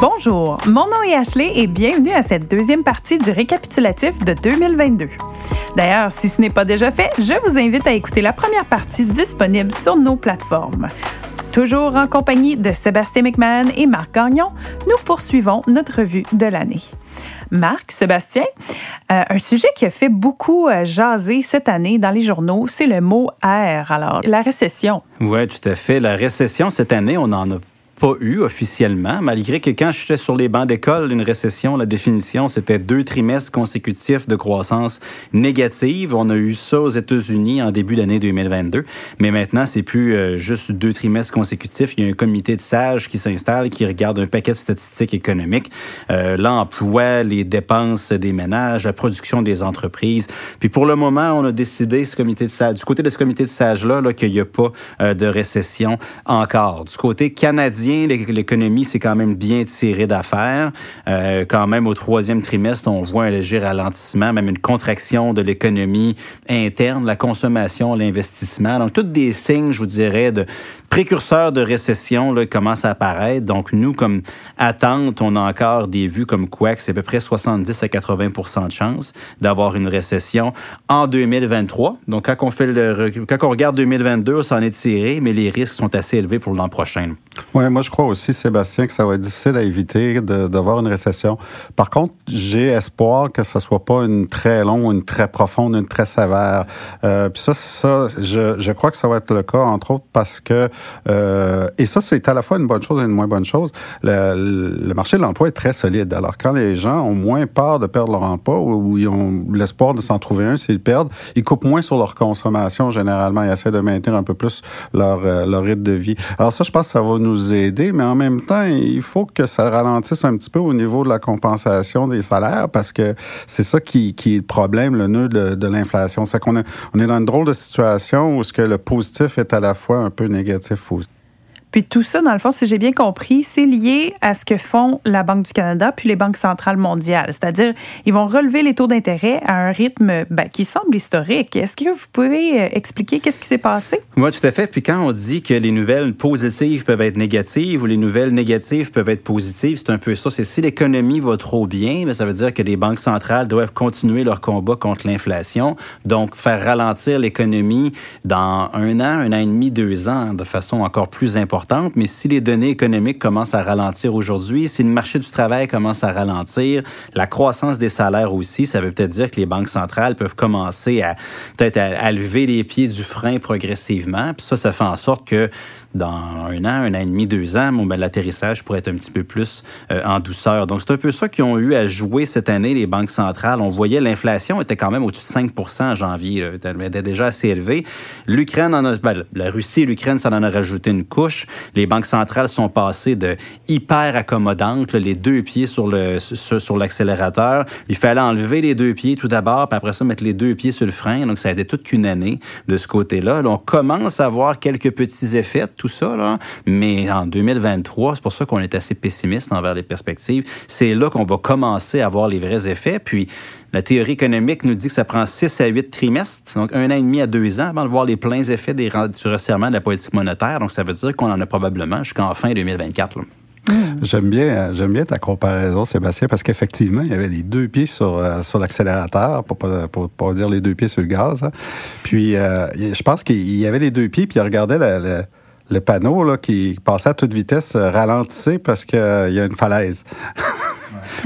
Bonjour, mon nom est Ashley et bienvenue à cette deuxième partie du récapitulatif de 2022. D'ailleurs, si ce n'est pas déjà fait, je vous invite à écouter la première partie disponible sur nos plateformes. Toujours en compagnie de Sébastien McMahon et Marc Gagnon, nous poursuivons notre revue de l'année. Marc, Sébastien, euh, un sujet qui a fait beaucoup euh, jaser cette année dans les journaux, c'est le mot R. Alors, la récession. Oui, tout à fait. La récession, cette année, on en a pas eu officiellement, malgré que quand j'étais sur les bancs d'école, une récession, la définition, c'était deux trimestres consécutifs de croissance négative. On a eu ça aux États-Unis en début d'année 2022, mais maintenant, c'est plus euh, juste deux trimestres consécutifs. Il y a un comité de sages qui s'installe, qui regarde un paquet de statistiques économiques, euh, l'emploi, les dépenses des ménages, la production des entreprises. Puis pour le moment, on a décidé, ce comité de sages, du côté de ce comité de sages-là, -là, qu'il n'y a pas euh, de récession encore. Du côté canadien, l'économie s'est quand même bien tirée d'affaires. Euh, quand même, au troisième trimestre, on voit un léger ralentissement, même une contraction de l'économie interne, la consommation, l'investissement. Donc, tous des signes, je vous dirais, de précurseurs de récession là, commencent à apparaître. Donc, nous, comme attente, on a encore des vues comme quoi c'est à peu près 70 à 80% de chances d'avoir une récession en 2023. Donc, quand on, fait le, quand on regarde 2022, on s'en est tiré, mais les risques sont assez élevés pour l'an prochain. Oui, moi, je crois aussi, Sébastien, que ça va être difficile à éviter d'avoir une récession. Par contre, j'ai espoir que ce soit pas une très longue, une très profonde, une très sévère. Euh, puis ça, ça je, je crois que ça va être le cas, entre autres, parce que, euh, et ça, c'est à la fois une bonne chose et une moins bonne chose, le, le marché de l'emploi est très solide. Alors, quand les gens ont moins peur de perdre leur emploi ou, ils ont l'espoir de s'en trouver un s'ils perdent, ils coupent moins sur leur consommation, généralement. Ils essaient de maintenir un peu plus leur, euh, leur rythme de vie. Alors ça, je pense que ça va nous aider mais en même temps, il faut que ça ralentisse un petit peu au niveau de la compensation des salaires parce que c'est ça qui, qui, est le problème, le nœud de, de l'inflation. C'est qu'on est, on est dans une drôle de situation où ce que le positif est à la fois un peu négatif aussi. Puis tout ça, dans le fond, si j'ai bien compris, c'est lié à ce que font la Banque du Canada puis les banques centrales mondiales. C'est-à-dire, ils vont relever les taux d'intérêt à un rythme ben, qui semble historique. Est-ce que vous pouvez euh, expliquer qu'est-ce qui s'est passé? Oui, tout à fait. Puis quand on dit que les nouvelles positives peuvent être négatives ou les nouvelles négatives peuvent être positives, c'est un peu ça. C'est si l'économie va trop bien, mais ça veut dire que les banques centrales doivent continuer leur combat contre l'inflation, donc faire ralentir l'économie dans un an, un an et demi, deux ans de façon encore plus importante mais si les données économiques commencent à ralentir aujourd'hui, si le marché du travail commence à ralentir, la croissance des salaires aussi, ça veut peut-être dire que les banques centrales peuvent commencer à peut-être à, lever les pieds du frein progressivement. Puis ça, ça fait en sorte que dans un an, un an et demi, deux ans, bon, ben, l'atterrissage pourrait être un petit peu plus euh, en douceur. Donc, c'est un peu ça qu'ils ont eu à jouer cette année, les banques centrales. On voyait l'inflation était quand même au-dessus de 5% en janvier. Elle était déjà assez élevée. L'Ukraine en a, ben, la Russie et l'Ukraine, ça en a rajouté une couche. Les banques centrales sont passées de hyper accommodantes, les deux pieds sur le sur, l'accélérateur. Il fallait enlever les deux pieds tout d'abord, puis après ça mettre les deux pieds sur le frein. Donc, ça a été toute qu'une année de ce côté-là. Là, on commence à voir quelques petits effets tout ça, là. mais en 2023, c'est pour ça qu'on est assez pessimiste envers les perspectives. C'est là qu'on va commencer à voir les vrais effets. Puis la théorie économique nous dit que ça prend 6 à 8 trimestres, donc un an et demi à deux ans avant de voir les pleins effets des, du resserrement de la politique monétaire. Donc ça veut dire qu'on en a probablement jusqu'en fin 2024. J'aime bien, j'aime bien ta comparaison, Sébastien, parce qu'effectivement, il y avait les deux pieds sur, euh, sur l'accélérateur, pour pas, pour pas dire les deux pieds sur le gaz. Hein. Puis, euh, je pense qu'il y avait les deux pieds, puis il regardait la le panneau là, qui passait à toute vitesse euh, ralentissait parce qu'il euh, y a une falaise.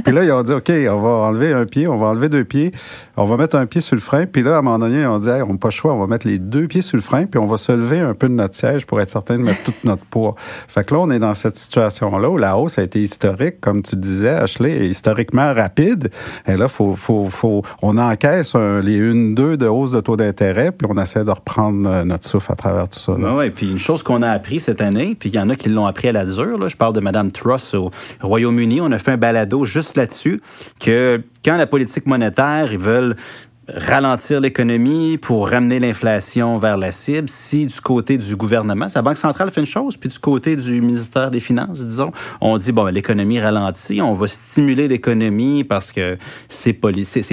puis là, ils ont dit, OK, on va enlever un pied, on va enlever deux pieds, on va mettre un pied sur le frein. Puis là, à un moment donné, on dit, on n'a pas le choix, on va mettre les deux pieds sur le frein, puis on va se lever un peu de notre siège pour être certain de mettre tout notre poids. Fait que là, on est dans cette situation-là où la hausse a été historique, comme tu disais, Ashley, historiquement rapide. Et là, faut, faut, faut, on encaisse les une, deux de hausse de taux d'intérêt, puis on essaie de reprendre euh, notre souffle à travers tout ça. Oui, puis une chose qu'on a appris cette année, puis il y en a qui l'ont appris à la dure. Là. Je parle de Mme Truss au Royaume-Uni. On a fait un balado juste là-dessus, que quand la politique monétaire, ils veulent ralentir l'économie, pour ramener l'inflation vers la cible. Si du côté du gouvernement, la Banque centrale fait une chose, puis du côté du ministère des Finances, disons, on dit, bon, l'économie ralentit, on va stimuler l'économie parce que c'est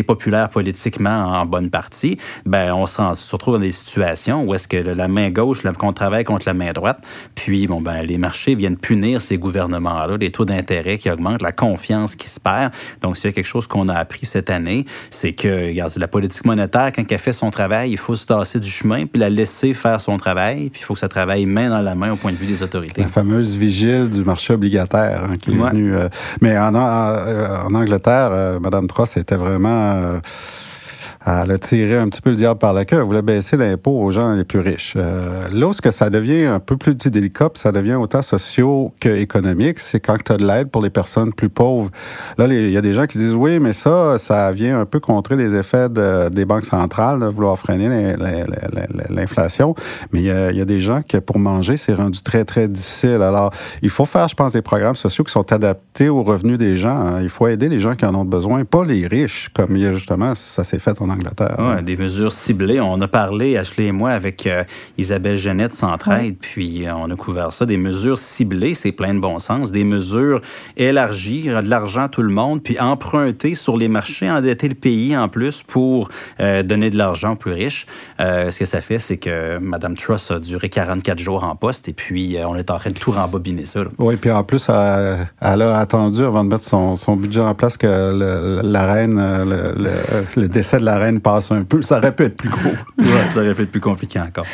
populaire politiquement en bonne partie, ben on se, retrouve dans des situations où est-ce que la main gauche, qu'on travaille contre la main droite, puis bon, ben les marchés viennent punir ces gouvernements-là, les taux d'intérêt qui augmentent, la confiance qui se perd. Donc, s'il y a quelque chose qu'on a appris cette année, c'est que, regarde, la politique monétaire, quand elle fait son travail, il faut se tasser du chemin puis la laisser faire son travail, puis il faut que ça travaille main dans la main au point de vue des autorités. La fameuse vigile du marché obligataire hein, qui est venue. Euh, mais en, en, Angleterre, euh, Madame Truss était vraiment euh, elle a tiré un petit peu le diable par la queue. Elle voulait baisser l'impôt aux gens les plus riches. Euh, là ce que ça devient un peu plus délicat, ça devient autant socio qu'économique, c'est quand tu as de l'aide pour les personnes plus pauvres. Là, il y a des gens qui disent oui, mais ça, ça vient un peu contrer les effets de, des banques centrales de vouloir freiner l'inflation. Mais il y, a, des gens qui, pour manger, c'est rendu très, très difficile. Alors, il faut faire, je pense, des programmes sociaux qui sont adaptés aux revenus des gens. Hein. Il faut aider les gens qui en ont besoin, pas les riches, comme justement ça s'est fait en. Des mesures ciblées. On a parlé, Ashley et moi, avec euh, Isabelle Jeannette Centraide, puis euh, on a couvert ça. Des mesures ciblées, c'est plein de bon sens. Des mesures élargir de l'argent à tout le monde, puis emprunter sur les marchés, endetter le pays en plus pour euh, donner de l'argent aux plus riches. ce que ça fait, c'est que Mme Truss a duré 44 jours en poste, et puis on est en train de tout rembobiner ça. Oui, puis en plus, elle, a attendu avant de mettre son, budget en place que la reine, le, le décès de la reine passe un peu, ça aurait pu être plus gros. ça aurait pu être plus compliqué encore.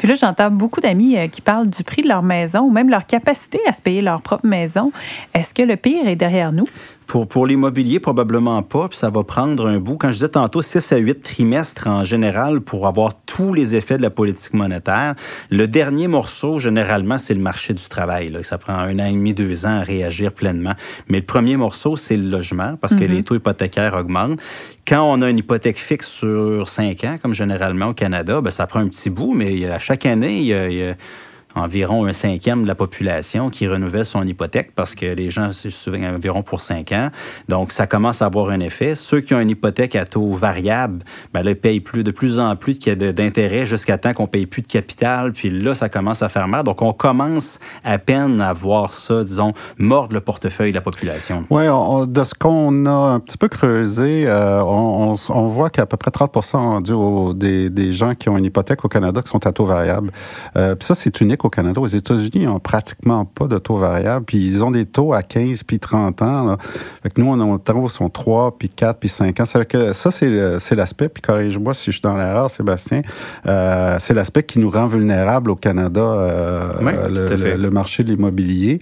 Puis là, j'entends beaucoup d'amis euh, qui parlent du prix de leur maison ou même leur capacité à se payer leur propre maison. Est-ce que le pire est derrière nous? Pour, pour l'immobilier, probablement pas, puis ça va prendre un bout. Quand je disais tantôt 6 à 8 trimestres en général pour avoir tous les effets de la politique monétaire, le dernier morceau, généralement, c'est le marché du travail. Là. Ça prend un an et demi, deux ans à réagir pleinement. Mais le premier morceau, c'est le logement, parce que les taux hypothécaires augmentent. Quand on a une hypothèque fixe sur cinq ans, comme généralement au Canada, ben, ça prend un petit bout, mais à chaque année, il y a environ un cinquième de la population qui renouvelle son hypothèque parce que les gens se souviennent environ pour cinq ans. Donc, ça commence à avoir un effet. Ceux qui ont une hypothèque à taux variable, ben là, ils payent plus, de plus en plus d'intérêt jusqu'à temps qu'on paye plus de capital. Puis là, ça commence à faire mal. Donc, on commence à peine à voir ça, disons, mordre le portefeuille de la population. Oui, de ce qu'on a un petit peu creusé, euh, on, on, voit qu'à peu près 30 des, des gens qui ont une hypothèque au Canada qui sont à taux variable. Euh, puis ça, c'est unique au Canada. Aux États-Unis, ils n'ont pratiquement pas de taux variable. Puis ils ont des taux à 15 puis 30 ans. Là. Fait que nous, on a taux sont 3 puis 4 puis 5 ans. Ça, que ça c'est l'aspect, puis corrige-moi si je suis dans l'erreur, Sébastien, euh, c'est l'aspect qui nous rend vulnérables au Canada, euh, le, le, marché de l'immobilier.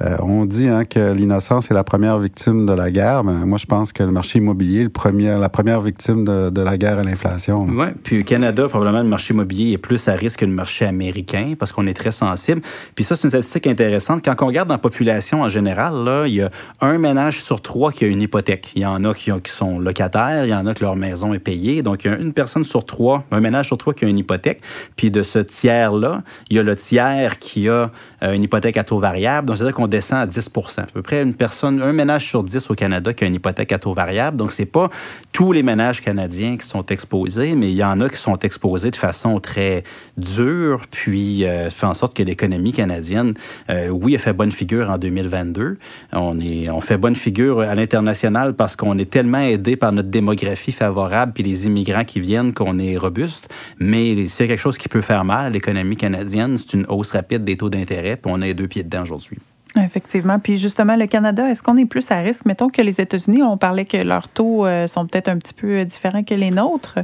Euh, on dit hein, que l'innocence est la première victime de la guerre. Ben, moi, je pense que le marché immobilier est le premier, la première victime de, de la guerre à l'inflation. Oui, puis au Canada, probablement, le marché immobilier est plus à risque que le marché américain parce qu'on est très sensible. Puis ça, c'est une statistique intéressante. Quand on regarde dans la population en général, là, il y a un ménage sur trois qui a une hypothèque. Il y en a qui, sont locataires, il y en a que leur maison est payée. Donc, il y a une personne sur trois, un ménage sur trois qui a une hypothèque. Puis de ce tiers-là, il y a le tiers qui a euh, une hypothèque à taux variable. Donc, c'est-à-dire qu'on descend à 10 À peu près une personne, un ménage sur 10 au Canada qui a une hypothèque à taux variable. Donc, c'est pas tous les ménages canadiens qui sont exposés, mais il y en a qui sont exposés de façon très dure, puis euh, en sorte que l'économie canadienne, euh, oui, a fait bonne figure en 2022. On, est, on fait bonne figure à l'international parce qu'on est tellement aidé par notre démographie favorable puis les immigrants qui viennent qu'on est robuste. Mais c'est quelque chose qui peut faire mal à l'économie canadienne, c'est une hausse rapide des taux d'intérêt, puis on est deux pieds dedans aujourd'hui. Effectivement. Puis justement, le Canada, est-ce qu'on est plus à risque? Mettons que les États-Unis, on parlait que leurs taux euh, sont peut-être un petit peu différents que les nôtres.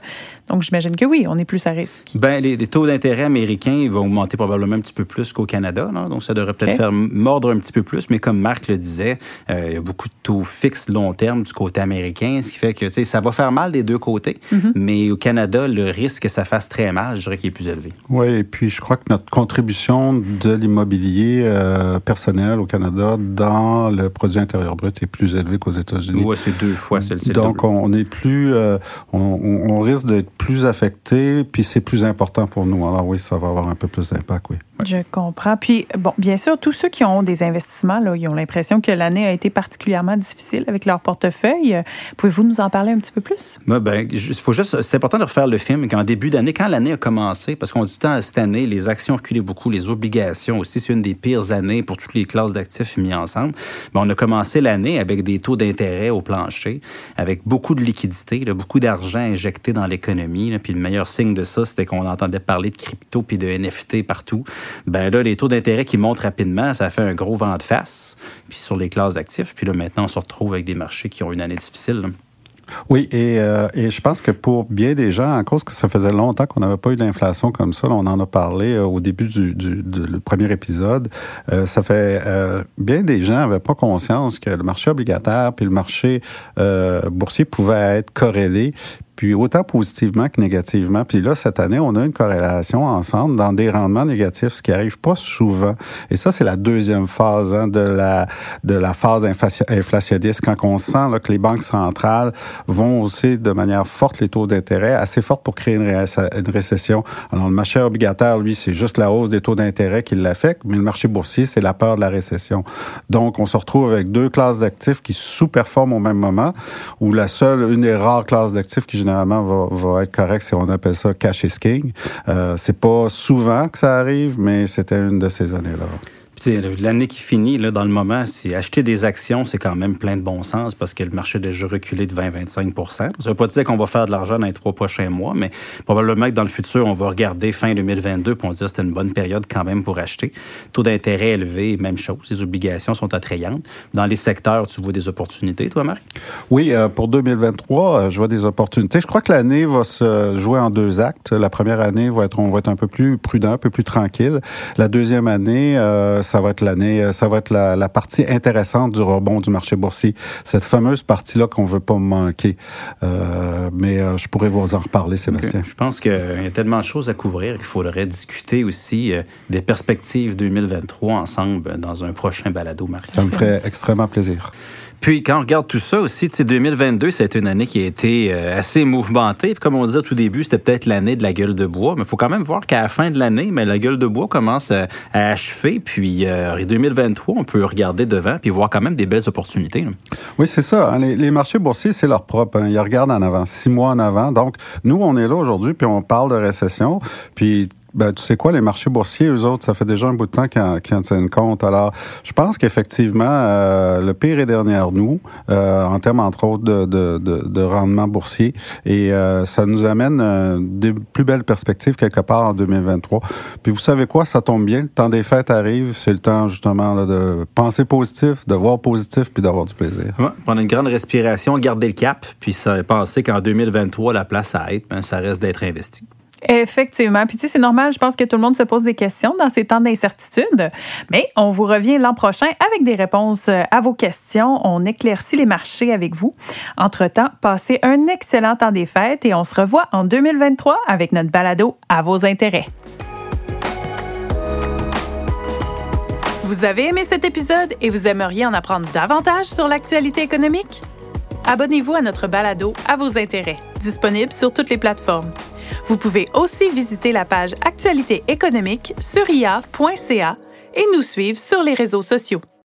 Donc, j'imagine que oui, on est plus à risque. Ben, les, taux d'intérêt américains vont augmenter probablement un petit peu plus qu'au Canada. Donc, ça devrait peut-être faire mordre un petit peu plus. Mais comme Marc le disait, euh, il y a beaucoup de taux fixes long terme du côté américain, ce qui fait que ça va faire mal des deux côtés. Mm-hmm. Mais au Canada, le risque que ça fasse très mal, je dirais qu'il est plus élevé. Oui, et puis je crois que notre contribution de l'immobilier euh, personnel au Canada dans le produit intérieur brut est plus élevé qu'aux États-Unis. Oui, c'est deux fois. C'est, Donc, on est plus... Euh, on, on risque d'être plus affecté, puis c'est plus important pour nous. Alors oui, ça va avoir un peu plus d'impact, oui. Je comprends. Puis, bon, bien sûr, tous ceux qui ont des investissements, là, ils ont l'impression que l'année a été particulièrement difficile avec leur portefeuille. Pouvez-vous nous en parler un petit peu plus? Ben, faut juste, c'est important de refaire le film qu'en début d'année, quand l'année a commencé, parce qu'on dit tant cette année, les actions reculaient beaucoup, les obligations aussi, c'est une des pires années pour toutes les classes d'actifs mis ensemble. Mais on a commencé l'année avec des taux d'intérêt au plancher, avec beaucoup de liquidités, beaucoup d'argent injecté dans l'économie. Puis le meilleur signe de ça, c'était qu'on entendait parler de crypto puis de NFT partout ben là, les taux d'intérêt qui montent rapidement, ça fait un gros vent de face, puis sur les classes d'actifs. Puis là, maintenant, on se retrouve avec des marchés qui ont une année difficile. Oui, et, euh, et, je pense que pour bien des gens, en cause que ça faisait longtemps qu'on n'avait pas eu d'inflation comme ça, on en a parlé euh, au début du, du, premier épisode, euh, ça fait bien des gens n'avaient pas conscience que le marché obligataire puis le marché boursier pouvaient être corrélés puis autant positivement que négativement. Puis là, cette année, on a une corrélation ensemble dans des rendements négatifs, ce qui arrive pas souvent. Et ça, c'est la deuxième phase hein, de la de la phase inflationniste, quand on sent là, que les banques centrales vont aussi de manière forte les taux d'intérêt, assez forte pour créer une, une, récession. Alors, le marché obligataire, lui, c'est juste la hausse des taux d'intérêt qui l'affecte, mais le marché boursier, c'est la peur de la récession. Donc, on se retrouve avec deux classes d'actifs qui sous-performent au même moment, ou la seule, une des rares classes d'actifs qui généralement va, être correct si on appelle ça cash is king. Euh, c'est pas souvent que ça arrive, mais c'était une de ces années-là. L'année qui finit, là, dans le moment, c'est acheter des actions, c'est quand même plein de bon sens parce que le marché a déjà reculé de 20-25% Ça ne veut pas dire qu'on va faire de l'argent dans les trois prochains mois, mais probablement que dans le futur, on va regarder fin 2022 pour dire que c'était une bonne période quand même pour acheter. Taux d'intérêt élevé, même chose. Les obligations sont attrayantes. Dans les secteurs, tu vois des opportunités, toi, Marc? Oui, euh, pour 2023, euh, je vois des opportunités. Je crois que l'année va se jouer en deux actes. La première année, va être, on va être un peu plus prudent, un peu plus tranquille. La deuxième année, euh, ça va être l'année, euh, ça va être la, partie intéressante du rebond du marché boursier. Cette fameuse partie-là qu'on veut pas manquer. Euh, mais euh, je pourrais vous en reparler, Sébastien. Je pense qu'il y a tellement de choses à couvrir qu'il faudrait discuter aussi des perspectives 2023 ensemble dans un prochain balado, Marc. Ça me ferait extrêmement plaisir. Puis quand on regarde tout ça aussi, 2022, c'est une année qui a été euh, assez mouvementée. Puis comme on disait au tout début, c'était peut-être l'année de la gueule de bois. Mais il faut quand même voir qu'à la fin de l'année, mais la gueule de bois commence à, achever. Puis euh, 2023, on peut regarder devant puis voir quand même des belles opportunités. Oui, c'est ça. Hein. Les, marchés boursiers, c'est leur propre. Hein. Ils regardent en avant, six mois en avant. Donc, nous, on est là aujourd'hui, puis on parle de récession. Puis ben, tu sais quoi, les marchés boursiers, eux autres, ça fait déjà un bout de temps qu'ils en, tiennent compte. Alors, je pense qu'effectivement, euh, le pire est derrière nous, euh, en termes, entre autres, de, de, de, de rendement boursier. Et euh, ça nous amène des plus belles perspectives quelque part en 2023. Puis vous savez quoi, ça tombe bien, le temps des fêtes arrive, c'est le temps justement là, de penser positif, de voir positif, puis d'avoir du plaisir. Ouais, prendre une grande respiration, garder le cap, puis penser qu'en 2023, la place à être, ben, ça reste d'être investi. Effectivement. Puis tu sais, c'est normal, je pense que tout le monde se pose des questions dans ces temps d'incertitude. Mais on vous revient l'an prochain avec des réponses euh, à vos questions. On éclaircit les marchés avec vous. Entre-temps, passez un excellent temps des fêtes et on se revoit en 2023 avec notre balado à vos intérêts. Vous avez aimé cet épisode et vous aimeriez en apprendre davantage sur l'actualité économique? Abonnez-vous à notre balado à vos intérêts, disponible sur toutes les plateformes. Vous pouvez aussi visiter la page Actualité économique sur ia.ca et nous suivre sur les réseaux sociaux.